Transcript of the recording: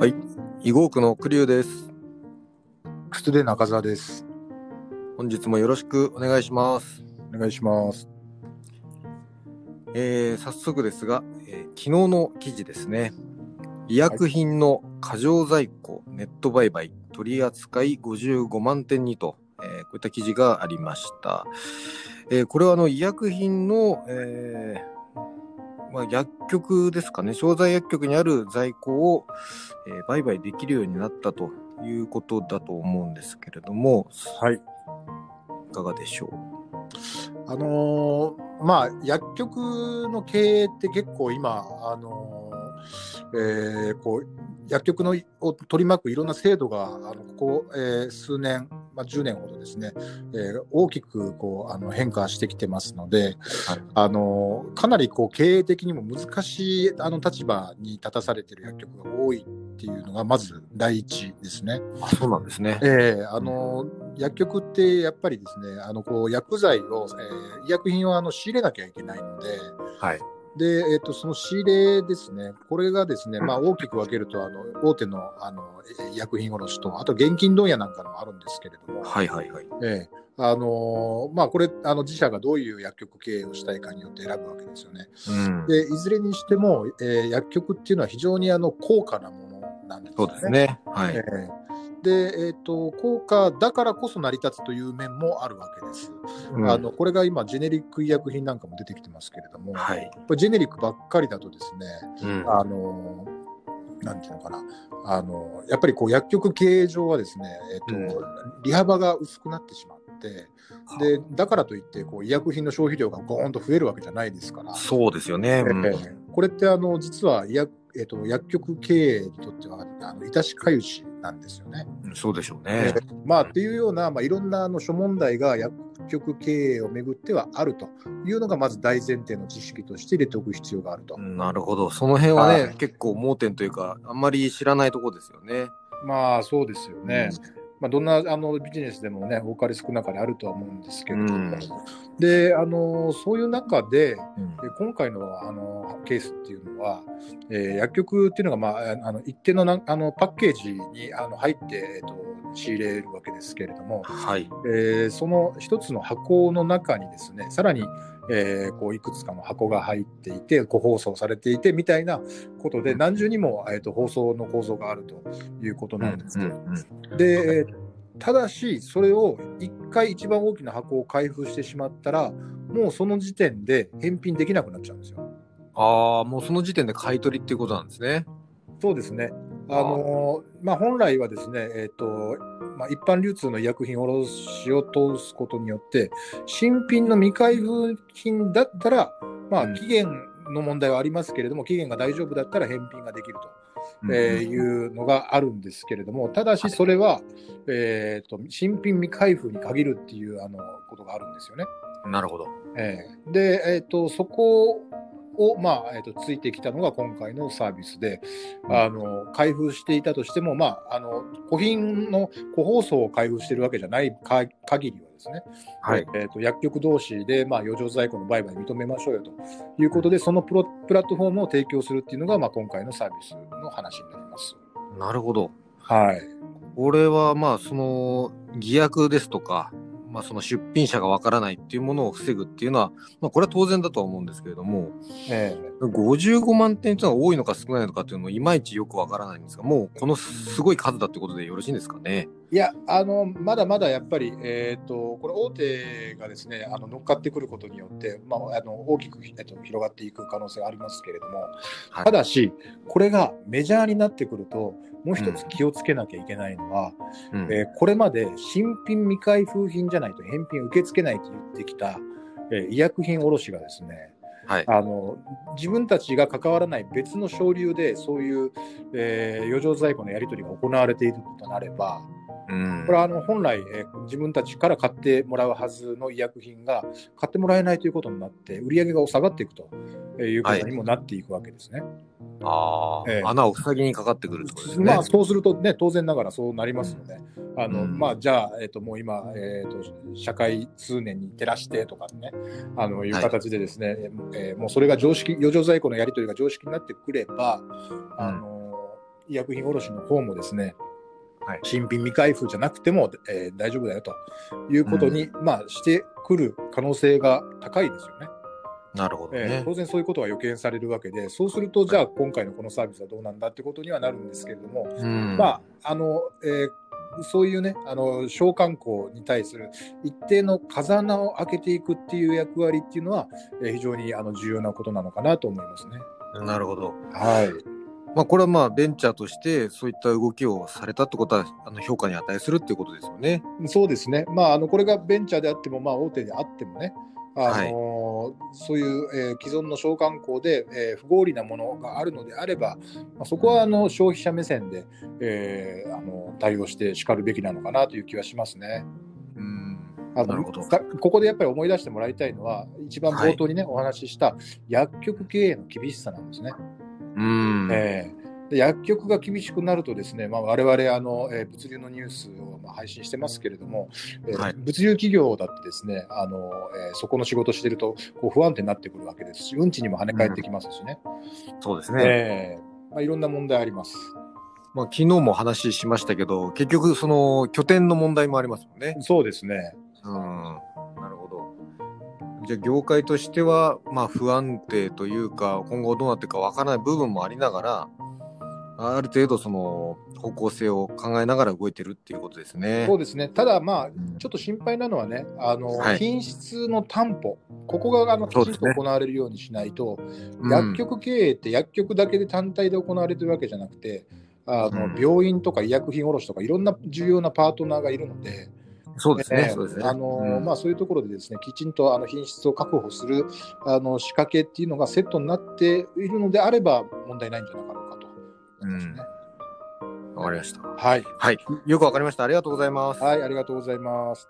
はい、囲碁区の栗生です。靴で中澤です。本日もよろしくお願いします。お願いします。えー早速ですが、えー昨日の記事ですね。医薬品の過剰在庫、ネット売買、取り扱い55万点にと、えーこういった記事がありました。えーこれはあの医薬品の、えーまあ、薬局ですかね、商材薬局にある在庫を、えー売買できるようになったということだと思うんですけれども、はい。いかがでしょう？あのーまあ、薬局の経営って結構今、あのーえーこう、薬局のを取り巻くいろんな制度が、あのここ、えー数年、まあ、10年ほどですね、えー大きくこうあの変化してきてますので、はいあのーかなりこう経営的にも難しいあの立場に立たされている薬局が多いっていうのが、まず第一ですね。あそうなんですね。ええあの薬局ってやっぱりですね、あのこう薬剤を、えー医薬品をあの仕入れなきゃいけないので、はい。でえー、とその仕入れですね、これがですね、まあ、大きく分けると、あの大手のあの薬品卸と、あと現金問屋なんかのもあるんですけれども、はいはいはい。ええあのまあ、これあの、自社がどういう薬局経営をしたいかによって選ぶわけですよね。うん。でいずれにしても、えー薬局っていうのは非常にあの高価なものなんですね。うですね。はい。ええで、えーと、効果だからこそ成り立つという面もあるわけです。うんあのこれが今、ジェネリック医薬品なんかも出てきてますけれども、はい。ジェネリックばっかりだとですね、うん。あのなんていうのかな、あのやっぱりこう薬局経営上はですね、えーと利幅が薄くなってしまって、でだからといってこう医薬品の消費量がゴーンと増えるわけじゃないですから、そうですよね。これってあの実は医薬,、えー、と薬局経営にとってはあの致しかゆしなんですよね。そうでしょうね。まあ、っていうような、まあ、いろんなあの諸問題が薬局経営をめぐってはあるというのがまず大前提の知識として入れておく必要があると。なるほど。その辺はね、はい結構盲点というか、あんまり知らないところですよね。まあそうですよね。まあ、どんなあのビジネスでもね、多かれ少なかれあるとは思うんですけれども、うん。であのそういう中で、うん。で今回のあのケースっていうのは、えー薬局っていうのが、まあ、ああの一定のなあのパッケージにあの入って、えー、と仕入れるわけですけれども、はい。えーその一つの箱の中にですね、さらに、えーこういくつかの箱が入っていて、個包装されていてみたいなことで、何重にも、えー、と包装の構造があるということなんですけど、うんで、えーただし、それを一回一番大きな箱を開封してしまったら、もうその時点で返品できなくなっちゃうんですよ。ああ、もうその時点で買い取りっていうことなんですね。そうですね。あのまあ、本来はですね、えーとまあ、一般流通の医薬品卸を通すことによって、新品の未開封品だったら、まあ、うん期限の問題はありますけれども、期限が大丈夫だったら返品ができると。うんえーいうのがあるんですけれども、ただしそれは、えー、と新品未開封に限るっていうあのことがあるんですよね。なるほど。えーで、えー、とそこを、まあえー、とついてきたのが今回のサービスで、あの開封していたとしても、まあ、あの古品の個包装を開封しているわけじゃないか限りはですね、はい。えー、と薬局同士で、まあ、余剰在庫の売買認めましょうよということで、そのプロプラットフォームを提供するっていうのが、まあ、今回のサービスの話になります。なるほど。はい。これはまあ、その、偽薬ですとか、まあ、その出品者がわからないっていうものを防ぐっていうのは、まあ、これは当然だとは思うんですけれども、え55万点っていうのは多いのか少ないのかっていうのもいまいちよくわからないんですが、もうこのすごい数だってことでよろしいんですかね。いや、あの、まだまだやっぱり、えっ、と、これ大手がですね、あの乗っかってくることによって、まあ、あの大きく、えっと、広がっていく可能性がありますけれども、はい。ただし、これがメジャーになってくると、もう一つ気をつけなきゃいけないのは、うん。えーこれまで新品未開封品じゃないと返品受け付けないと言ってきた、えー医薬品卸がですね、はい。あの自分たちが関わらない別の省流でそういう、えー余剰在庫のやり取りが行われているとなれば、うん。これはあの本来、えー自分たちから買ってもらうはずの医薬品が買ってもらえないということになって、売り上げが下がっていくということにもなっていくわけですね。ああ、ええ穴を塞ぎにかかってくるね。まあ、そうするとね、当然ながらそうなりますよね。あの、うん。まあ、じゃあ、えっ、と、もう今、えっ、と、社会通念に照らしてとかね、あの、い。う形でですね、えーもうそれが常識、余剰在庫のやり取りが常識になってくれば、あの、医薬品卸の方もですね、はい新品未開封じゃなくても、えー大丈夫だよということに、まあ、してくる可能性が高いですよね。なるほどえーね。当然そういうことは予見されるわけで、そうすると、じゃあ今回のこのサービスはどうなんだってことにはなるんですけれども、うん。まあ、あの、えーそういうね、あの、商慣行に対する一定の風穴を開けていくっていう役割っていうのは、えー非常にあの重要なことなのかなと思いますね。なるほど。はい。まあ、これはまあ、ベンチャーとして、そういった動きをされたってことは、あの評価に値するっていうことですよね。そうですね。まあ、あの、これがベンチャーであっても、まあ、大手であってもね、あのそういう、えー既存の商慣行で、えー不合理なものがあるのであれば、まあ、そこはあの消費者目線で、えーあの対応してしかるべきなのかなという気はしますね。うん。ほどかここでやっぱり思い出してもらいたいのは、一番冒頭にね、お話しした薬局経営の厳しさなんですね。うん。えーで薬局が厳しくなるとですね、まあ、我々あの、えー物流のニュースをまあ配信してますけれども、えーはい物流企業だってですねあの、えーそこの仕事してるとこう不安定になってくるわけですし運賃にも跳ね返ってきますしね、そうですね。えーまあ、いろんな問題あります。まあ、昨日も話しましたけど、結局、その拠点の問題もありますもんね。そうですね。うん。じゃあ、業界としては、まあ、不安定というか、今後どうなっていくかわからない部分もありながら、ある程度、その、方向性を考えながら動いてるっていうことですね。そうですね。ただ、まあ、うん。ちょっと心配なのはね、あの、はい。品質の担保、ここがあのきちんと行われるようにしないと、うん。薬局経営って薬局だけで単体で行われてるわけじゃなくて、あのうん。病院とか医薬品卸とかいろんな重要なパートナーがいるので、そうですね。えーそうですね。あのうんまあ、そういうところでですねきちんとあの品質を確保するあの仕掛けっていうのがセットになっているのであれば問題ないんじゃなかろうかと思いますね。わかりました。はい、はい。よくわかりました。ありがとうございます。はい、ありがとうございます。